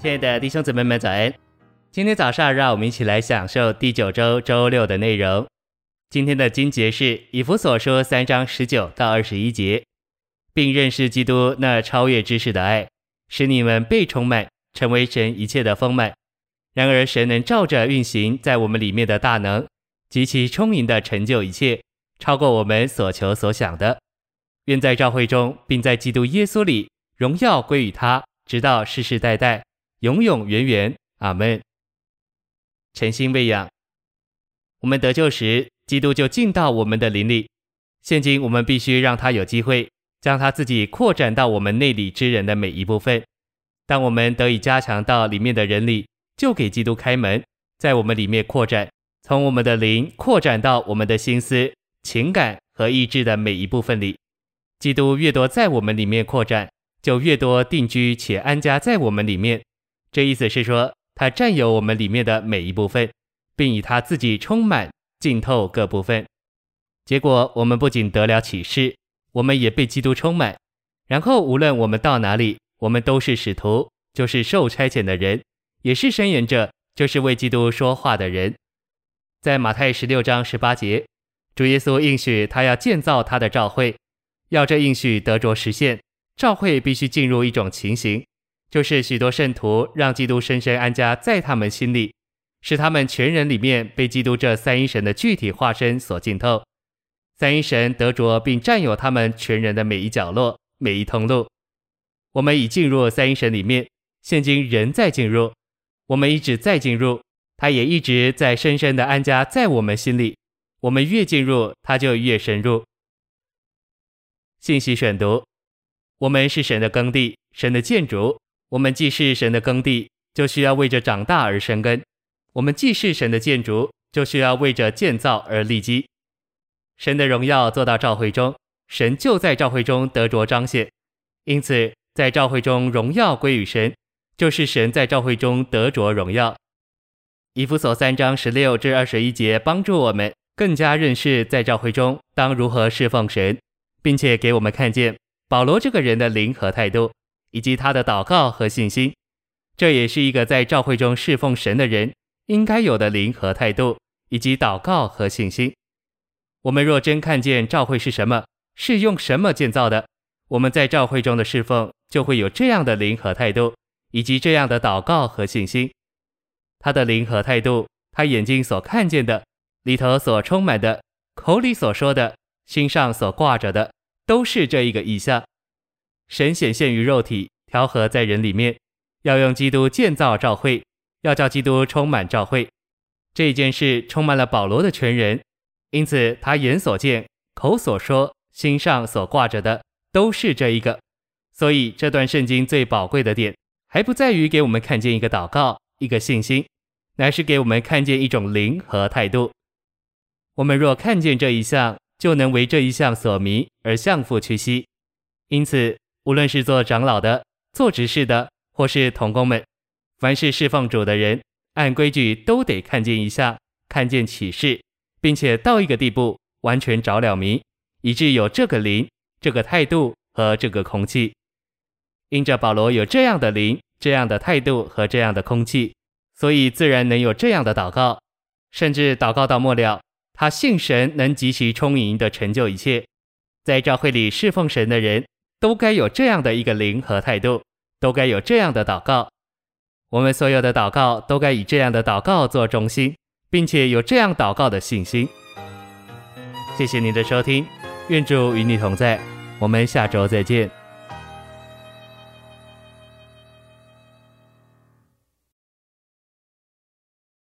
亲爱的弟兄姊妹们，早安！今天早上，让我们一起来享受第九周周六的内容。今天的经节是以弗所书三章十九到二十一节，并认识基督那超越知识的爱，使你们被充满，成为神一切的丰满。然而，神能照着运行在我们里面的大能，极其充盈的成就一切，超过我们所求所想的。愿在召会中，并在基督耶稣里，荣耀归于他，直到世世代代。永永远远，阿门。诚心喂养，我们得救时，基督就进到我们的灵里。现今我们必须让他有机会，将他自己扩展到我们内里之人的每一部分。当我们得以加强到里面的人里，就给基督开门，在我们里面扩展，从我们的灵扩展到我们的心思、情感和意志的每一部分里。基督越多在我们里面扩展，就越多定居且安家在我们里面。这意思是说，他占有我们里面的每一部分，并以他自己充满浸透各部分。结果，我们不仅得了启示，我们也被基督充满。然后，无论我们到哪里，我们都是使徒，就是受差遣的人，也是申言者，就是为基督说话的人。在马太十六章十八节，主耶稣应许他要建造他的召会，要这应许得着实现，召会必须进入一种情形。就是许多圣徒让基督深深安家在他们心里，使他们全人里面被基督这三一神的具体化身所浸透，三一神得着并占有他们全人的每一角落、每一通路。我们已进入三一神里面，现今仍在进入，我们一直在进入，他也一直在深深的安家在我们心里。我们越进入，他就越深入。信息选读：我们是神的耕地，神的建筑。我们既是神的耕地，就需要为着长大而生根；我们既是神的建筑，就需要为着建造而立基。神的荣耀做到召会中，神就在召会中得着彰显。因此，在召会中荣耀归于神，就是神在召会中得着荣耀。以弗所三章十六至二十一节帮助我们更加认识在召会中当如何侍奉神，并且给我们看见保罗这个人的灵和态度。以及他的祷告和信心，这也是一个在教会中侍奉神的人应该有的灵和态度，以及祷告和信心。我们若真看见教会是什么，是用什么建造的，我们在教会中的侍奉就会有这样的灵和态度，以及这样的祷告和信心。他的灵和态度，他眼睛所看见的，里头所充满的，口里所说的，心上所挂着的，都是这一个意象。神显现于肉体，调和在人里面，要用基督建造召会，要叫基督充满召会。这件事充满了保罗的全人，因此他眼所见、口所说、心上所挂着的都是这一个。所以这段圣经最宝贵的点，还不在于给我们看见一个祷告、一个信心，乃是给我们看见一种灵和态度。我们若看见这一项，就能为这一项所迷而向父屈膝。因此。无论是做长老的、做执事的，或是同工们，凡是侍奉主的人，按规矩都得看见一下，看见启示，并且到一个地步，完全着了迷，以致有这个灵、这个态度和这个空气。因着保罗有这样的灵、这样的态度和这样的空气，所以自然能有这样的祷告，甚至祷告到末了，他信神能极其充盈的成就一切，在教会里侍奉神的人。都该有这样的一个灵和态度，都该有这样的祷告。我们所有的祷告都该以这样的祷告做中心，并且有这样祷告的信心。谢谢您的收听，愿主与你同在，我们下周再见。